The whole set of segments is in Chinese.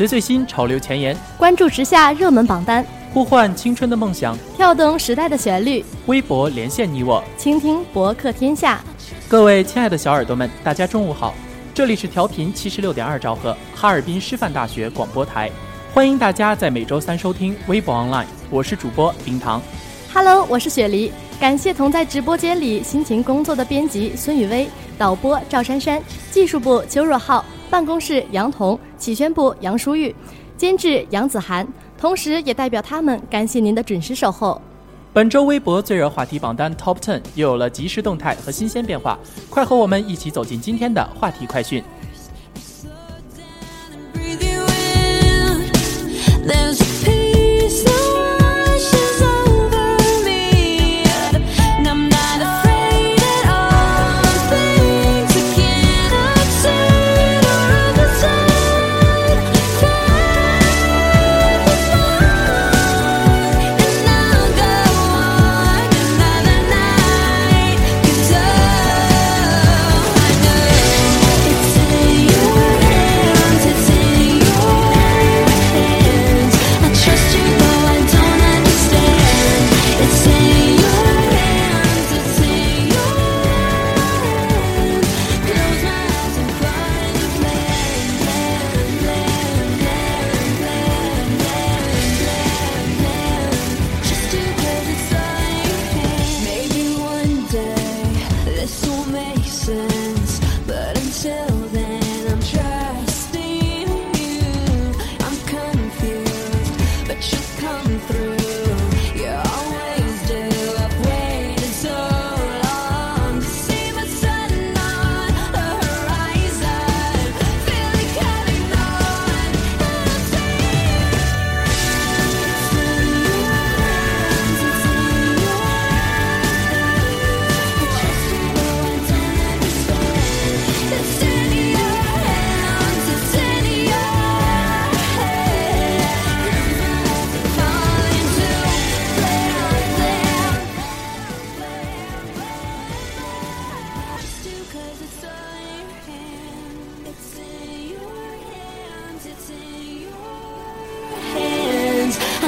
随最新潮流前沿，关注时下热门榜单，呼唤青春的梦想。跳动时代的旋律，微博连线你我，倾听博客天下。各位亲爱的小耳朵们，大家中午好，这里是调频七十六点二兆赫，哈尔滨师范大学广播台，欢迎大家在每周三收听微博 online，我是主播冰糖。Hello，我是雪梨，感谢同在直播间里辛勤工作的编辑孙雨薇、导播赵珊珊、技术部邱若浩、办公室杨彤、启宣部杨淑玉、监制杨子涵，同时也代表他们感谢您的准时守候。本周微博最热话题榜单 Top Ten 又有了即时动态和新鲜变化，快和我们一起走进今天的话题快讯。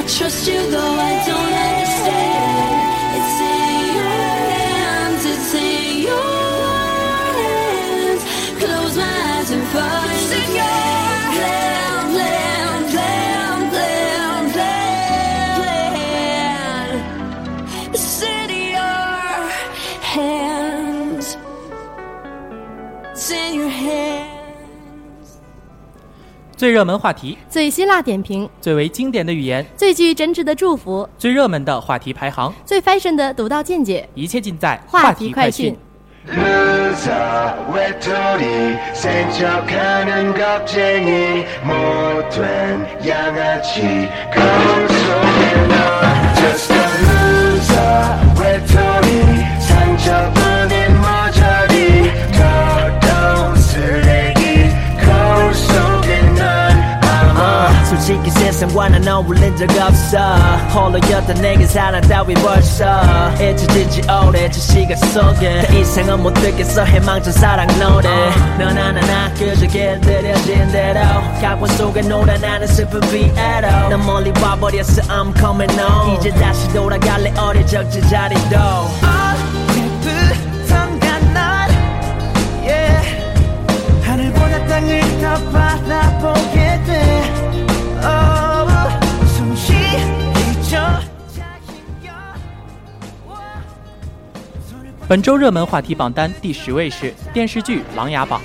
Trust you though I don't 最热门话题，最辛辣点评，最为经典的语言，最具真挚的祝福，最热门的话题排行，最 fashion 的独到见解。一切尽在话题快讯 솔직히 세상과는 어울린 적 없어. 홀로였던 내게 사랑 따위 벌써. 잊혀진 지 오래 저 시간 속에 더 이상은 못 듣겠어. 해망전 사랑 노래. 넌 하나나 그저 길들여진 대로. 각본 속에 놀아 나는 슬픈 비애로. 난 멀리 와버렸어. I'm coming home. 이제 다시 돌아갈래. 어릴 적 제자리도. 땅을 더 바라보게 돼 本周热门话题榜单第十位是电视剧《琅琊榜》。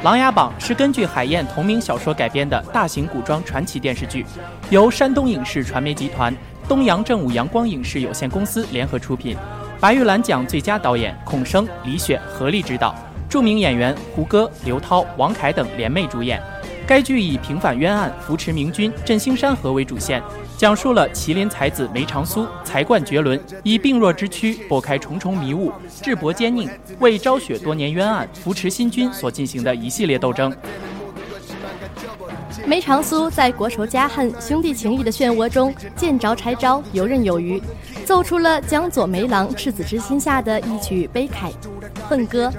《琅琊榜》是根据海燕同名小说改编的大型古装传奇电视剧，由山东影视传媒集团、东阳正午阳光影视有限公司联合出品，白玉兰奖最佳导演孔笙、李雪合力执导，著名演员胡歌、刘涛、王凯等联袂主演。该剧以平反冤案、扶持明君、振兴山河为主线，讲述了麒麟才子梅长苏才冠绝伦，以病弱之躯拨开重重迷雾，智搏坚佞，为昭雪多年冤案、扶持新君所进行的一系列斗争。梅长苏在国仇家恨、兄弟情谊的漩涡中见招拆招，游刃有余，奏出了江左梅郎赤子之心下的一曲悲慨愤歌。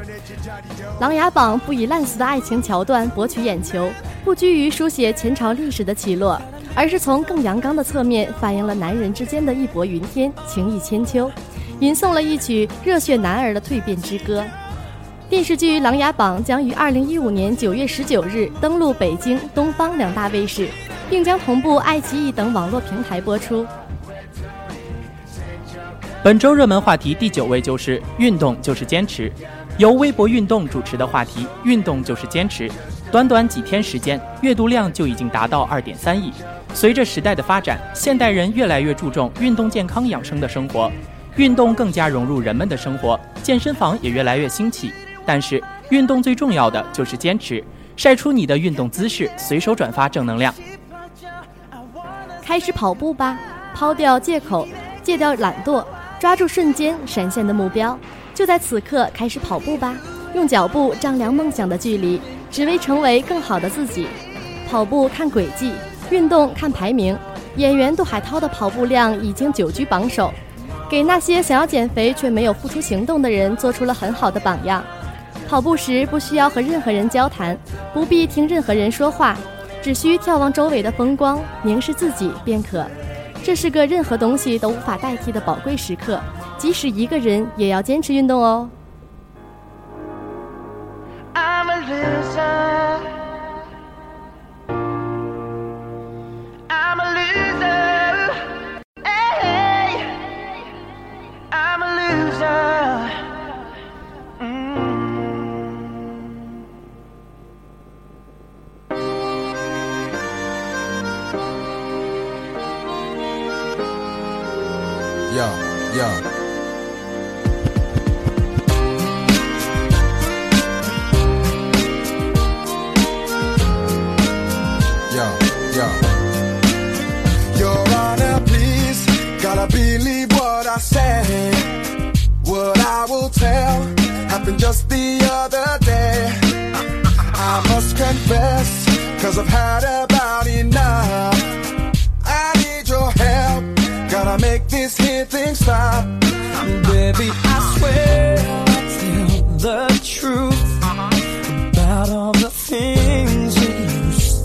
《琅琊榜》不以烂俗的爱情桥段博取眼球，不拘于书写前朝历史的起落，而是从更阳刚的侧面反映了男人之间的义薄云天、情义千秋，吟诵了一曲热血男儿的蜕变之歌。电视剧《琅琊榜》将于二零一五年九月十九日登陆北京、东方两大卫视，并将同步爱奇艺等网络平台播出。本周热门话题第九位就是运动就是坚持，由微博运动主持的话题“运动就是坚持”，短短几天时间，阅读量就已经达到二点三亿。随着时代的发展，现代人越来越注重运动健康养生的生活，运动更加融入人们的生活，健身房也越来越兴起。但是，运动最重要的就是坚持，晒出你的运动姿势，随手转发正能量。开始跑步吧，抛掉借口，戒掉懒惰，抓住瞬间闪现的目标，就在此刻开始跑步吧！用脚步丈量梦想的距离，只为成为更好的自己。跑步看轨迹，运动看排名。演员杜海涛的跑步量已经久居榜首，给那些想要减肥却没有付出行动的人做出了很好的榜样。跑步时不需要和任何人交谈，不必听任何人说话，只需眺望周围的风光，凝视自己便可。这是个任何东西都无法代替的宝贵时刻，即使一个人也要坚持运动哦。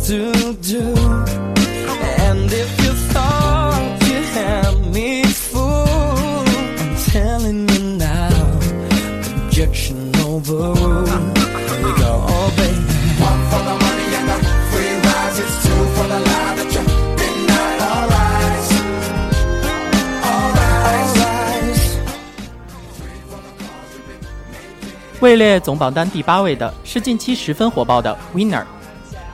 To do. And if you thought you had me fooled, I'm telling you now, objection overruled. Here we go, oh baby. One for the money and the free rides. It's two for the lie that you've been denied. Alright. Alright. 位列总榜单第八位的是近期十分火爆的《Winner》。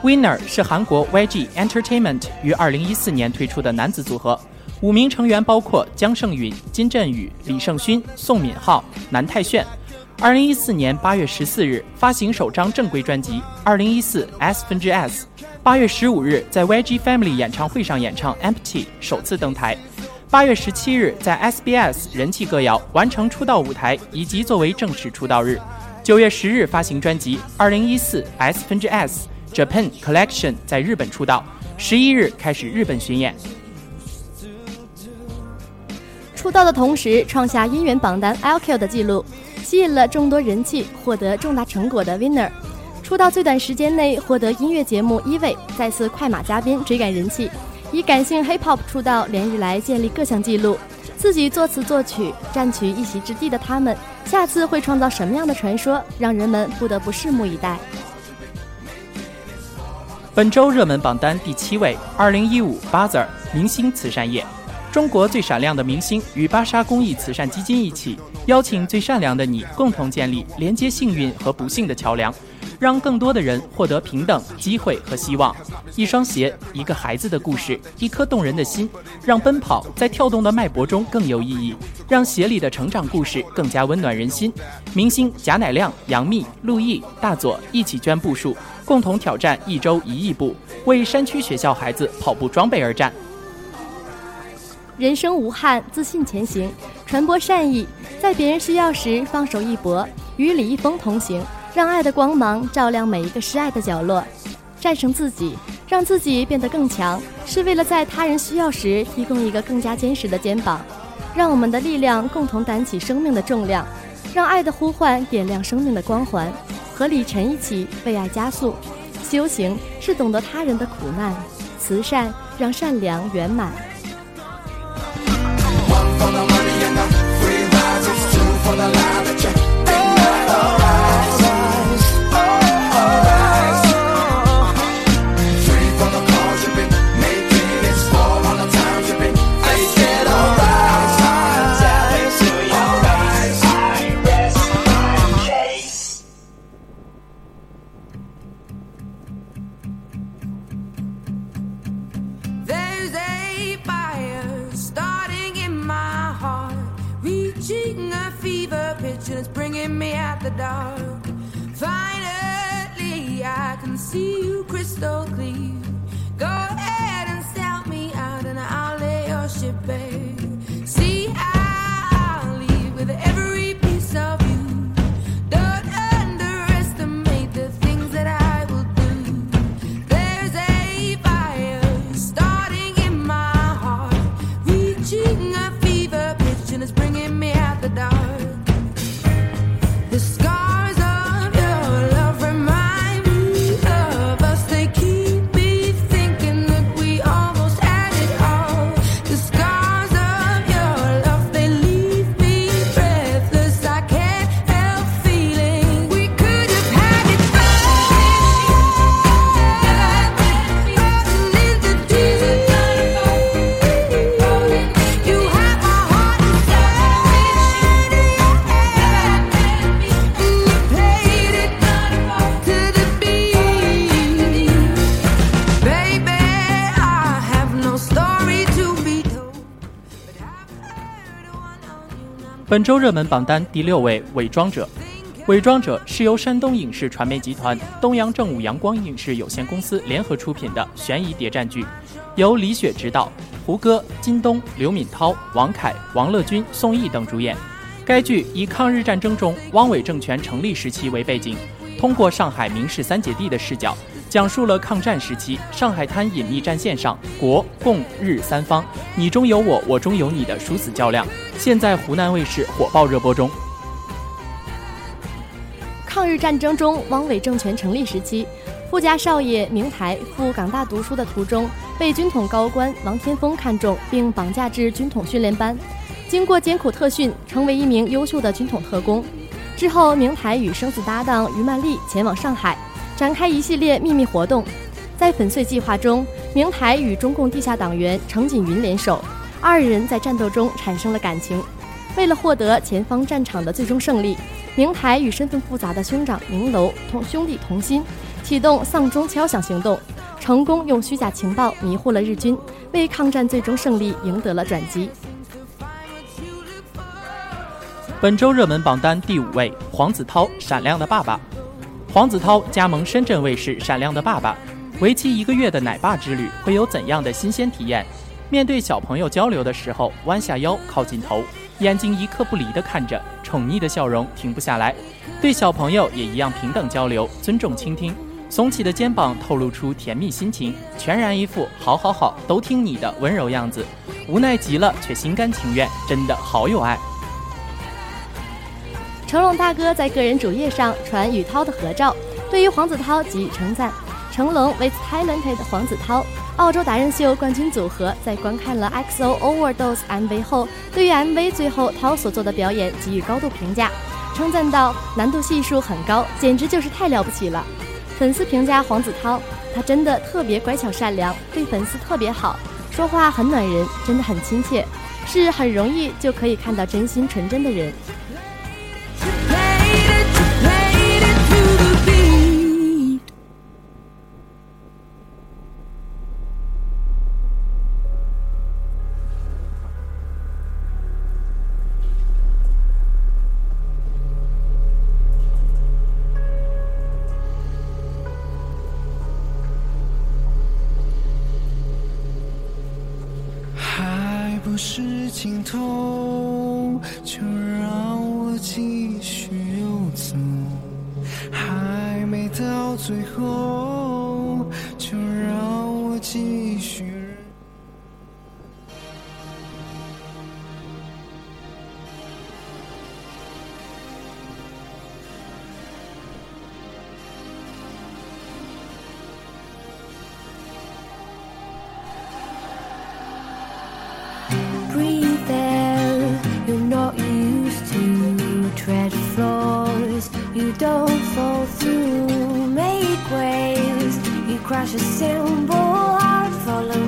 Winner 是韩国 YG Entertainment 于2014年推出的男子组合，五名成员包括姜胜允、金振宇、李胜勋、宋敏浩、南泰炫。2014年8月14日发行首张正规专辑《2014 S 分之 S》，8月15日在 YG Family 演唱会上演唱《Empty》，首次登台。8月17日在 SBS 人气歌谣完成出道舞台，以及作为正式出道日。9月10日发行专辑《2014 S 分之 S Japan Collection》，在日本出道。11日开始日本巡演。出道的同时创下音源榜单 LQ 的记录，吸引了众多人气、获得重大成果的 Winner。出道最短时间内获得音乐节目一位，再次快马加鞭追赶人气，以感性 Hip Hop 出道，连日来建立各项纪录。自己作词作曲，占取一席之地的他们，下次会创造什么样的传说，让人们不得不拭目以待。本周热门榜单第七位，二零一五 Buzzer 明星慈善夜，中国最闪亮的明星与巴莎公益慈善基金一起，邀请最善良的你，共同建立连接幸运和不幸的桥梁，让更多的人获得平等机会和希望。一双鞋，一个孩子的故事，一颗动人的心，让奔跑在跳动的脉搏中更有意义，让鞋里的成长故事更加温暖人心。明星贾乃亮、杨幂、陆毅、大佐一起捐步数，共同挑战一周一亿步，为山区学校孩子跑步装备而战。人生无憾，自信前行，传播善意，在别人需要时放手一搏，与李易峰同行，让爱的光芒照亮每一个失爱的角落，战胜自己，让自己变得更强，是为了在他人需要时提供一个更加坚实的肩膀。让我们的力量共同担起生命的重量，让爱的呼唤点亮生命的光环，和李晨一起为爱加速。修行是懂得他人的苦难，慈善让善良圆满。本周热门榜单第六位，《伪装者》。《伪装者》是由山东影视传媒集团、东阳正午阳光影视有限公司联合出品的悬疑谍战剧，由李雪执导，胡歌、金东、刘敏涛、王凯、王乐君、宋轶等主演。该剧以抗日战争中汪伪政权成立时期为背景，通过上海明氏三姐弟的视角，讲述了抗战时期上海滩隐秘战线上国共日三方你中有我，我中有你的殊死较量。现在湖南卫视火爆热播中。抗日战争中，汪伪政权成立时期，富家少爷明台赴港大读书的途中，被军统高官王天峰看中，并绑架至军统训练班。经过艰苦特训，成为一名优秀的军统特工。之后，明台与生死搭档于曼丽前往上海，展开一系列秘密活动。在粉碎计划中，明台与中共地下党员程锦云联手，二人在战斗中产生了感情。为了获得前方战场的最终胜利，明台与身份复杂的兄长明楼同兄弟同心，启动丧钟敲响行动，成功用虚假情报迷惑了日军，为抗战最终胜利赢得了转机。本周热门榜单第五位，黄子韬《闪亮的爸爸》。黄子韬加盟深圳卫视《闪亮的爸爸》，为期一个月的奶爸之旅会有怎样的新鲜体验？面对小朋友交流的时候，弯下腰靠近头，眼睛一刻不离地看着，宠溺的笑容停不下来。对小朋友也一样平等交流，尊重倾听。耸起的肩膀透露出甜蜜心情，全然一副好好好都听你的温柔样子，无奈极了却心甘情愿，真的好有爱。成龙大哥在个人主页上传与涛的合照，对于黄子韬给予称赞。成龙为 talented 黄子韬，澳洲达人秀冠军组合在观看了 XO Overdose MV 后，对于 MV 最后涛所做的表演给予高度评价，称赞道难度系数很高，简直就是太了不起了。粉丝评价黄子韬，他真的特别乖巧善良，对粉丝特别好，说话很暖人，真的很亲切，是很容易就可以看到真心纯真的人。是 you don't fall through. Make waves you crash a simple heart. Follow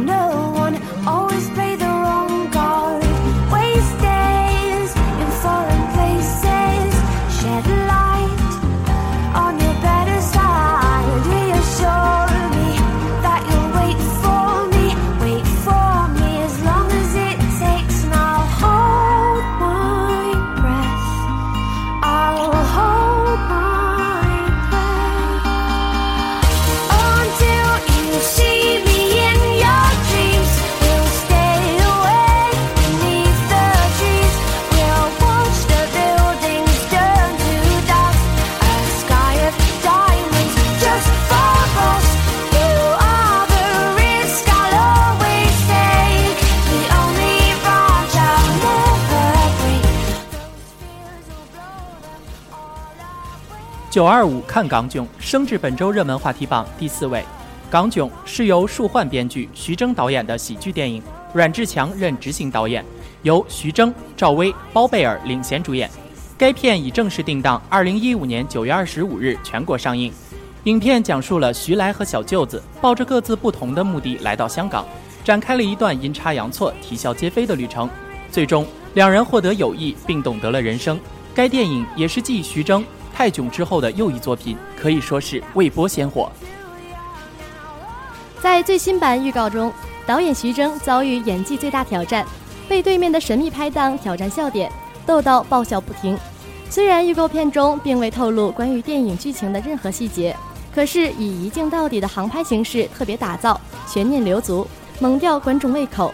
九二五看港囧升至本周热门话题榜第四位。港囧是由树焕编剧、徐峥导演的喜剧电影，阮志强任执行导演，由徐峥、赵薇、包贝尔领衔主演。该片已正式定档二零一五年九月二十五日全国上映。影片讲述了徐来和小舅子抱着各自不同的目的来到香港，展开了一段阴差阳错、啼笑皆非的旅程。最终，两人获得友谊，并懂得了人生。该电影也是继徐峥、泰囧之后的又一作品，可以说是未播先火。在最新版预告中，导演徐峥遭遇演技最大挑战，被对面的神秘拍档挑战笑点，逗到爆笑不停。虽然预告片中并未透露关于电影剧情的任何细节，可是以一镜到底的航拍形式特别打造，悬念留足，猛吊观众胃口。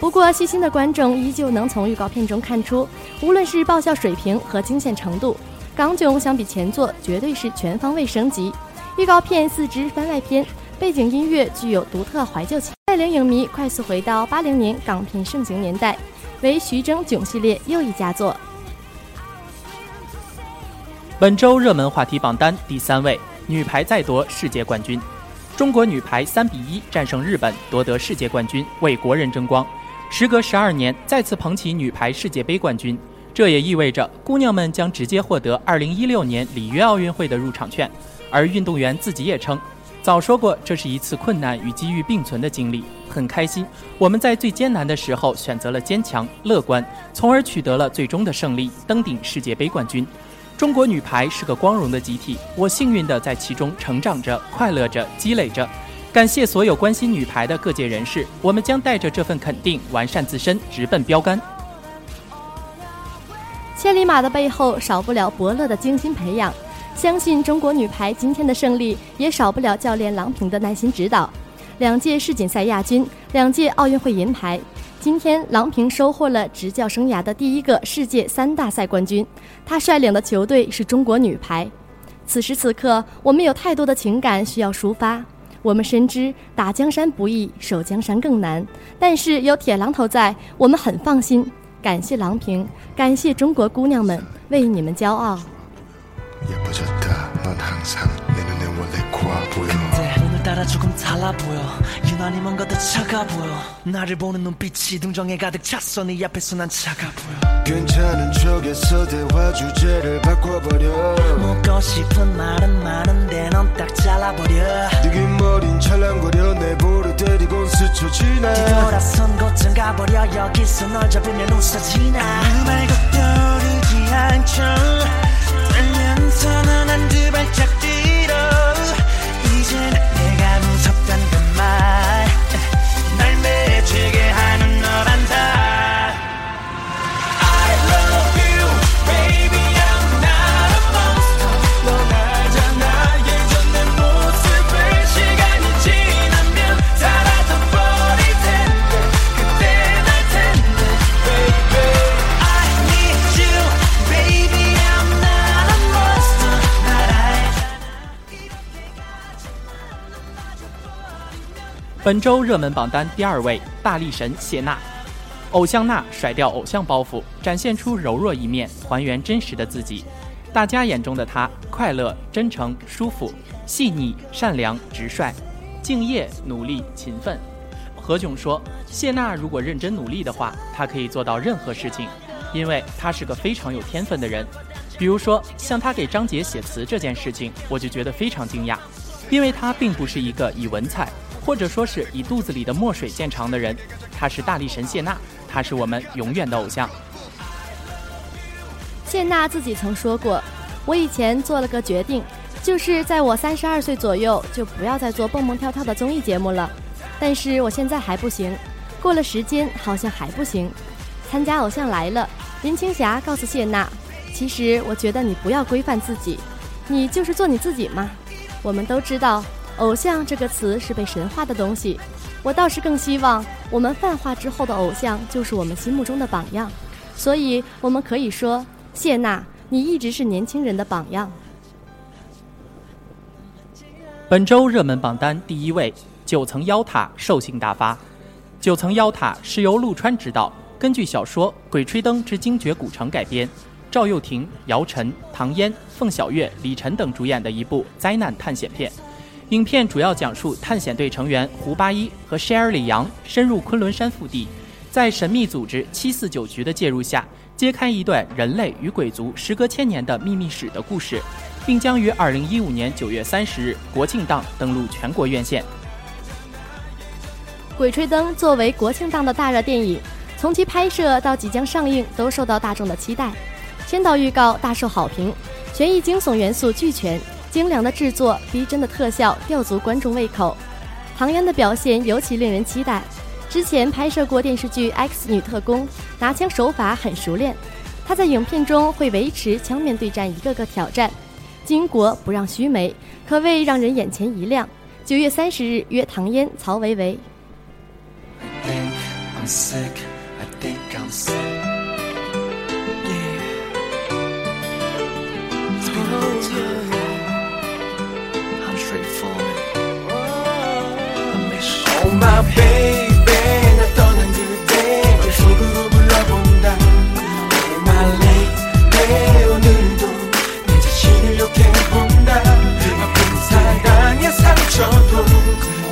不过，细心的观众依旧能从预告片中看出，无论是爆笑水平和惊险程度，港囧相比前作绝对是全方位升级。预告片四支番外篇，背景音乐具有独特怀旧情，带领影迷快速回到八零年港片盛行年代，为徐峥囧系列又一佳作。本周热门话题榜单第三位，女排再夺世界冠军。中国女排三比一战胜日本，夺得世界冠军，为国人争光。时隔十二年，再次捧起女排世界杯冠军，这也意味着姑娘们将直接获得二零一六年里约奥运会的入场券。而运动员自己也称，早说过这是一次困难与机遇并存的经历，很开心我们在最艰难的时候选择了坚强乐观，从而取得了最终的胜利，登顶世界杯冠军。中国女排是个光荣的集体，我幸运地在其中成长着、快乐着、积累着。感谢所有关心女排的各界人士，我们将带着这份肯定，完善自身，直奔标杆。千里马的背后少不了伯乐的精心培养，相信中国女排今天的胜利也少不了教练郎平的耐心指导。两届世锦赛亚军，两届奥运会银牌，今天郎平收获了执教生涯的第一个世界三大赛冠军。她率领的球队是中国女排。此时此刻，我们有太多的情感需要抒发。我们深知打江山不易，守江山更难，但是有铁榔头在，我们很放心。感谢郎平，感谢中国姑娘们，为你们骄傲。 따라 조금 달라 보여. 유난히 뭔가 더 차가 보여. 나를 보는 눈빛이 동정에 가득 찼어. 네 앞에서 난 차가 보여. 괜찮은 척에서 대화 주제를 바꿔버려. 묻고 싶은 말은 많은데 넌 딱 잘라버려. 느긴 머린 찰랑거려. 내 볼을 때리곤 스쳐 지나. 뒤돌아선 곳쯤 가버려. 여기서 널 잡으면 웃어지나. 그 말고 떠오르지 않죠. 떨면서는 한두 발짝 뒤로 이젠 그 本周热门榜单第二位，大力神谢娜。偶像娜甩掉偶像包袱，展现出柔弱一面，还原真实的自己。大家眼中的她，快乐、真诚、舒服、细腻、善良、直率、敬业、努力、勤奋。何炅说，谢娜如果认真努力的话，她可以做到任何事情，因为她是个非常有天分的人。比如说，像她给张杰写词这件事情，我就觉得非常惊讶，因为她并不是一个以文采或者说是以肚子里的墨水见长的人，她是大力神谢娜，她是我们永远的偶像。谢娜自己曾说过：“我以前做了个决定，就是在我三十二岁左右就不要再做蹦蹦跳跳的综艺节目了。但是我现在还不行，过了时间好像还不行。参加《偶像来了》，林青霞告诉谢娜：“其实我觉得你不要规范自己，你就是做你自己嘛。”我们都知道，偶像这个词是被神化的东西。我倒是更希望我们泛化之后的偶像就是我们心目中的榜样。所以，我们可以说，谢娜，你一直是年轻人的榜样。本周热门榜单第一位，九层妖塔兽性大发。九层妖塔是由陆川执导，根据小说《鬼吹灯之精绝古城》改编，赵又廷、姚晨、唐嫣、凤小岳、李晨等主演的一部灾难探险片。影片主要讲述探险队成员胡八一和 Sher 李阳深入昆仑山腹地，在神秘组织七四九局的介入下，揭开一段人类与鬼族时隔千年的秘密史的故事，并将于二零一五年九月三十日国庆档登陆全国院线。《鬼吹灯》作为国庆档的大热电影，从其拍摄到即将上映，都受到大众的期待。先导预告大受好评，悬疑惊悚元素俱全，精良的制作、逼真的特效吊足观众胃口。唐嫣的表现尤其令人期待。之前拍摄过电视剧《X 女特工》，拿枪手法很熟练。她在影片中会维持枪面对战一个个挑战，巾帼不让须眉，可谓让人眼前一亮。九月三十日约唐嫣、曹维维。My baby 나 떠난 그대 그 속으로 불러본다. lady 오늘도 내 자신을 욕해본다. 아픈 사랑의 상처도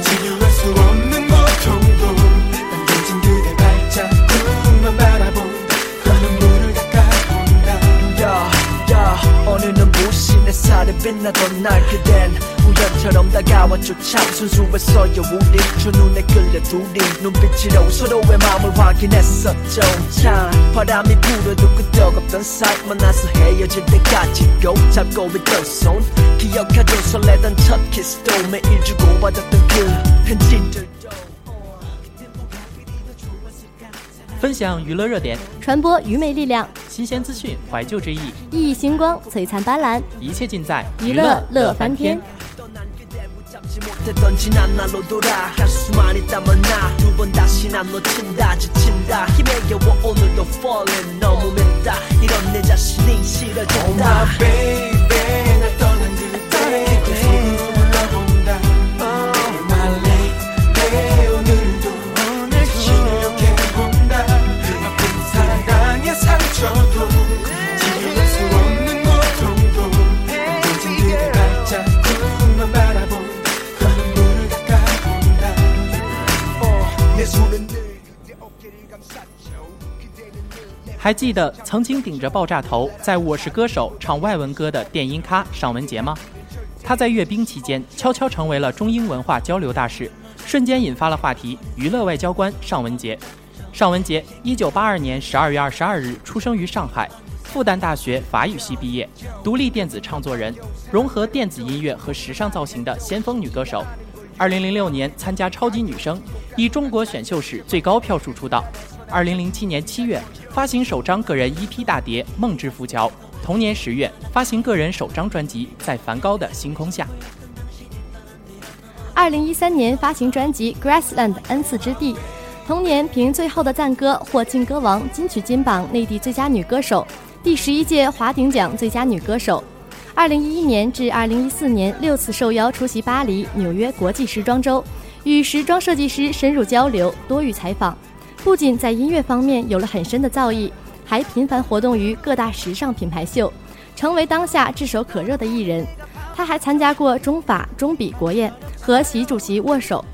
치유할 수 없는 고통도 난 던진 그대 발자국만 바라본 그 눈물을 닦아본다. 야, 야, 어느 눈부신 햇살에 빛나던 날 그댄 우 연찮게 뱀처럼 다가왔죠 참 순수했어요 우린 저 눈에 끌려 둘이 눈빛으로 서로의 마음을 확인했었죠 참 바람이 불어도 끄떡없던 사이 만나서 헤어질 때까지 꼭 잡고 있던 손 기억하죠 설레던 첫 키스도 매일 주고받았던 그 편지들도 分享娱乐热点，传播愚昧力量， 新鲜资讯，怀旧之意，熠熠星光，璀璨斑斓，一切尽在娱乐乐翻天。还记得曾经顶着爆炸头在《我是歌手》唱外文歌的电音咖尚雯婕吗？她在阅兵期间悄悄成为了中英文化交流大使，瞬间引发了话题。娱乐外交官尚雯婕，尚雯婕，一九八二年十二月二十二日出生于上海，复旦大学法语系毕业，独立电子唱作人，融合电子音乐和时尚造型的先锋女歌手。二零零六年参加超级女声，以中国选秀史最高票数出道。二零零七年七月发行首张个人 EP 大碟《梦之浮桥》，同年十月发行个人首张专辑《在梵高的星空下》。二零一三年发行专辑《Grassland 恩赐之地》，同年凭《最后的赞歌》获劲歌王金曲金榜内地最佳女歌手，第十一届华鼎奖最佳女歌手。二零一一年至二零一四年六次受邀出席巴黎、纽约国际时装周，与时装设计师深入交流，多予采访。不仅在音乐方面有了很深的造诣，还频繁活动于各大时尚品牌秀，成为当下炙手可热的艺人。他还参加过中法、中比国宴，和习主席握手，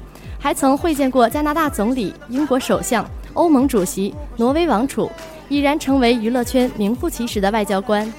还曾会见过加拿大总理、英国首相、欧盟主席、挪威王储，已然成为娱乐圈名副其实的外交官。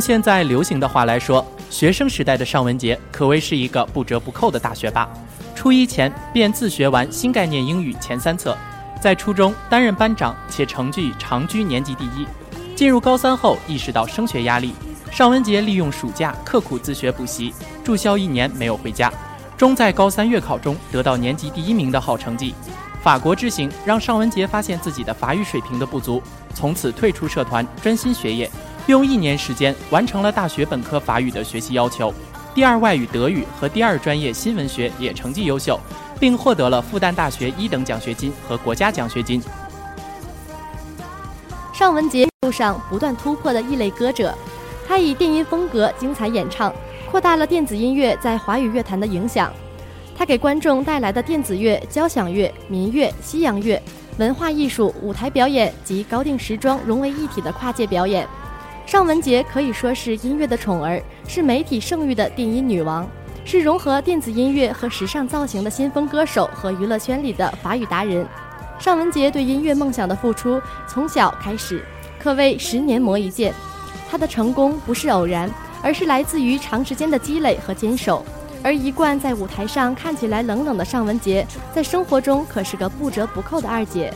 现在流行的话来说，学生时代的尚雯婕可谓是一个不折不扣的大学霸。初一前便自学完新概念英语前三册，在初中担任班长，且成绩长居年级第一。进入高三后，意识到升学压力，尚雯婕利用暑假刻苦自学补习，住校一年没有回家，终在高三月考中得到年级第一名的好成绩。法国之行让尚雯婕发现自己的法语水平的不足，从此退出社团，专心学业，用一年时间完成了大学本科法语的学习要求。第二外语德语和第二专业新闻学也成绩优秀，并获得了复旦大学一等奖学金和国家奖学金。尚雯婕路上不断突破的异类歌者，她以电音风格精彩演唱，扩大了电子音乐在华语乐坛的影响。她给观众带来的电子乐、交响乐、民乐、西洋乐、文化艺术、舞台表演及高定时装融为一体的跨界表演。尚雯婕可以说是音乐的宠儿，是媒体盛誉的电音女王，是融合电子音乐和时尚造型的新风歌手和娱乐圈里的法语达人。尚雯婕对音乐梦想的付出从小开始，可谓十年磨一剑。她的成功不是偶然，而是来自于长时间的积累和坚守。而一贯在舞台上看起来冷冷的尚雯婕，在生活中可是个不折不扣的二姐。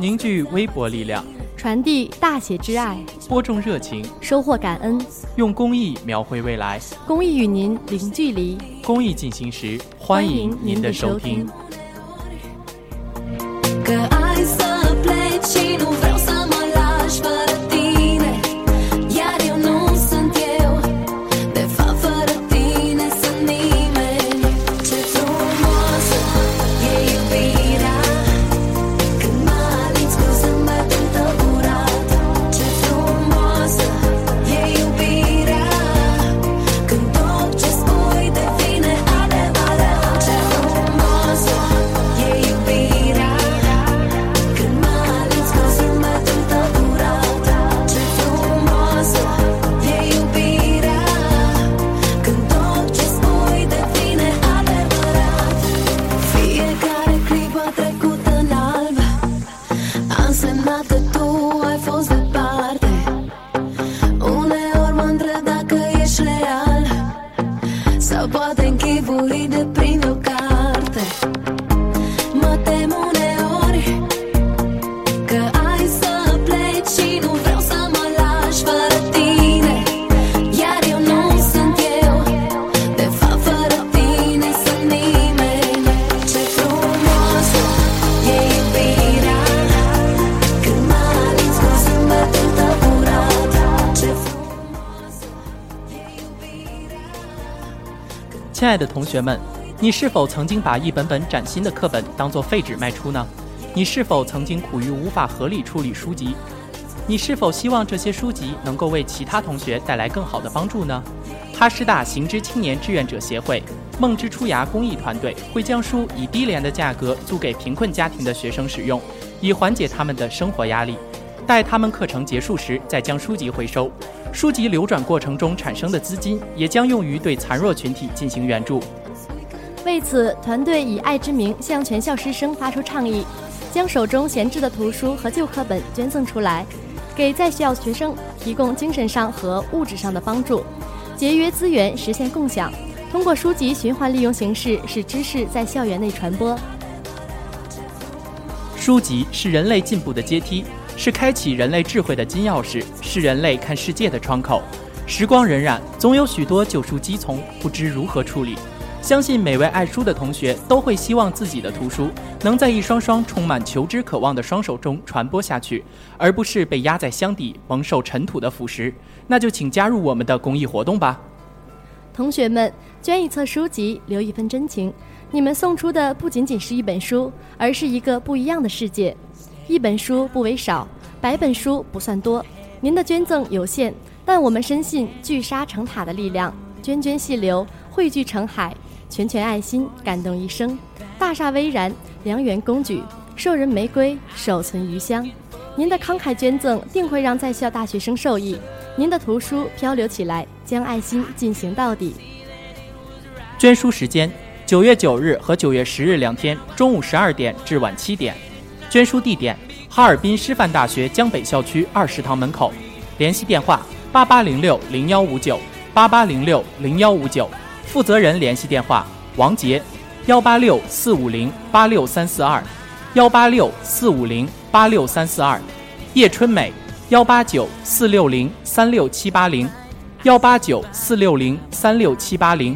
凝聚微薄力量，传递大写之爱，播种热情，收获感恩，用公益描绘未来。公益与您零距离。公益进行时，欢迎您的收听。的同学们，你是否曾经把一本本崭新的课本当作废纸卖出呢？你是否曾经苦于无法合理处理书籍？你是否希望这些书籍能够为其他同学带来更好的帮助呢？哈师大行知青年志愿者协会梦之出芽公益团队会将书以低廉的价格租给贫困家庭的学生使用，以缓解他们的生活压力。待他们课程结束时，再将书籍回收。书籍流转过程中产生的资金也将用于对残弱群体进行援助。为此，团队以爱之名向全校师生发出倡议，将手中闲置的图书和旧课本捐赠出来，给在校学生提供精神上和物质上的帮助，节约资源，实现共享。通过书籍循环利用形式，使知识在校园内传播。书籍是人类进步的阶梯，是开启人类智慧的金钥匙，是人类看世界的窗口。时光荏苒，总有许多旧书积丛，不知如何处理。相信每位爱书的同学都会希望自己的图书能在一双双充满求知渴望的双手中传播下去，而不是被压在箱底蒙受尘土的腐蚀，那就请加入我们的公益活动吧。同学们，捐一册书籍，留一份真情。你们送出的不仅仅是一本书，而是一个不一样的世界。一本书不为少，百本书不算多。您的捐赠有限，但我们深信聚沙成塔的力量，涓涓细流汇聚成海，拳拳爱心感动一生。大厦巍然，良缘公举，授人玫瑰，手存余香。您的慷慨捐赠定会让在校大学生受益，您的图书漂流起来，将爱心进行到底。捐书时间：九月九日和九月十日两天，中午十二点至晚七点。捐书地点：哈尔滨师范大学江北校区二食堂门口。联系电话：八八零六零幺五九八八零六零幺五九。负责人联系电话：王杰，幺八六四五零八六三四二，幺八六四五零八六三四二。叶春美，幺八九四六零三六七八零，幺八九四六零三六七八零。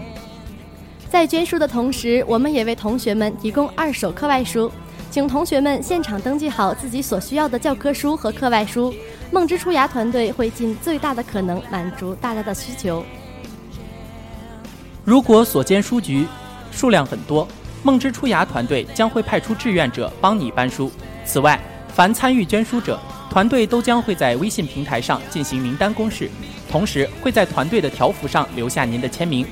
在捐书的同时，我们也为同学们提供二手课外书，请同学们现场登记好自己所需要的教科书和课外书。梦之出芽团队会尽最大的可能满足大家的需求。如果所捐书局数量很多，梦之出芽团队将会派出志愿者帮你搬书。此外，凡参与捐书者，团队都将会在微信平台上进行名单公示，同时会在团队的条幅上留下您的签名。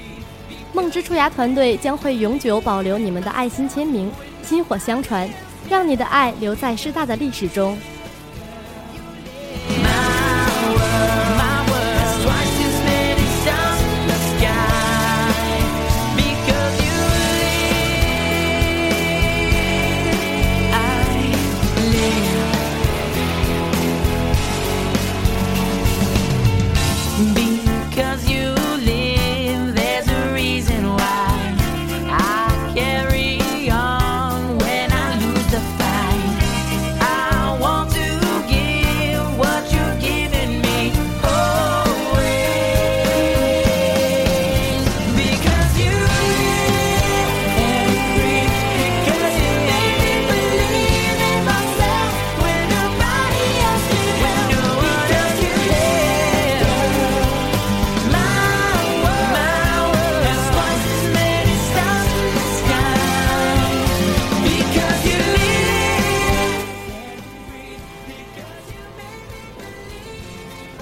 梦之出芽团队将会永久保留你们的爱心签名，薪火相传，让你的爱留在师大的历史中。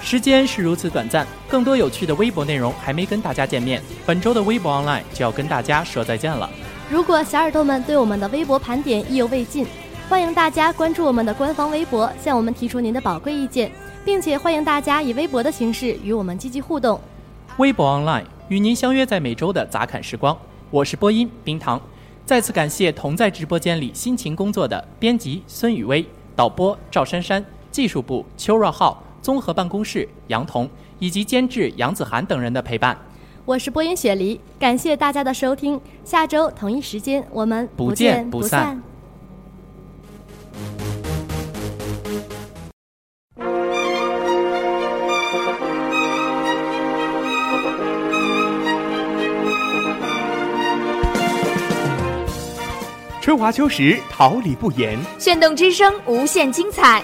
时间是如此短暂，更多有趣的微博内容还没跟大家见面。本周的微博 online 就要跟大家说再见了。如果小耳朵们对我们的微博盘点意犹未尽，欢迎大家关注我们的官方微博，向我们提出您的宝贵意见，并且欢迎大家以微博的形式与我们积极互动。微博 online 与您相约在每周的杂侃时光，我是播音冰糖。再次感谢同在直播间里辛勤工作的编辑孙雨薇、导播赵珊珊、技术部邱若浩。综合办公室杨彤以及监制杨子涵等人的陪伴，我是播音雪梨，感谢大家的收听，下周同一时间我们不见不不散。春华秋实，桃李不言。炫动之声，无限精彩。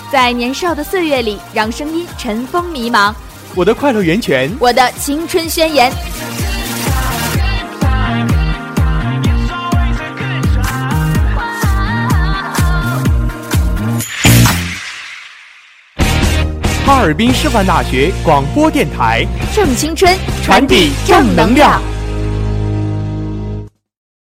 在年少的岁月里，让声音尘封迷茫。我的快乐源泉，我的青春宣言。哈尔滨师范大学广播电台，正青春，传递正能量。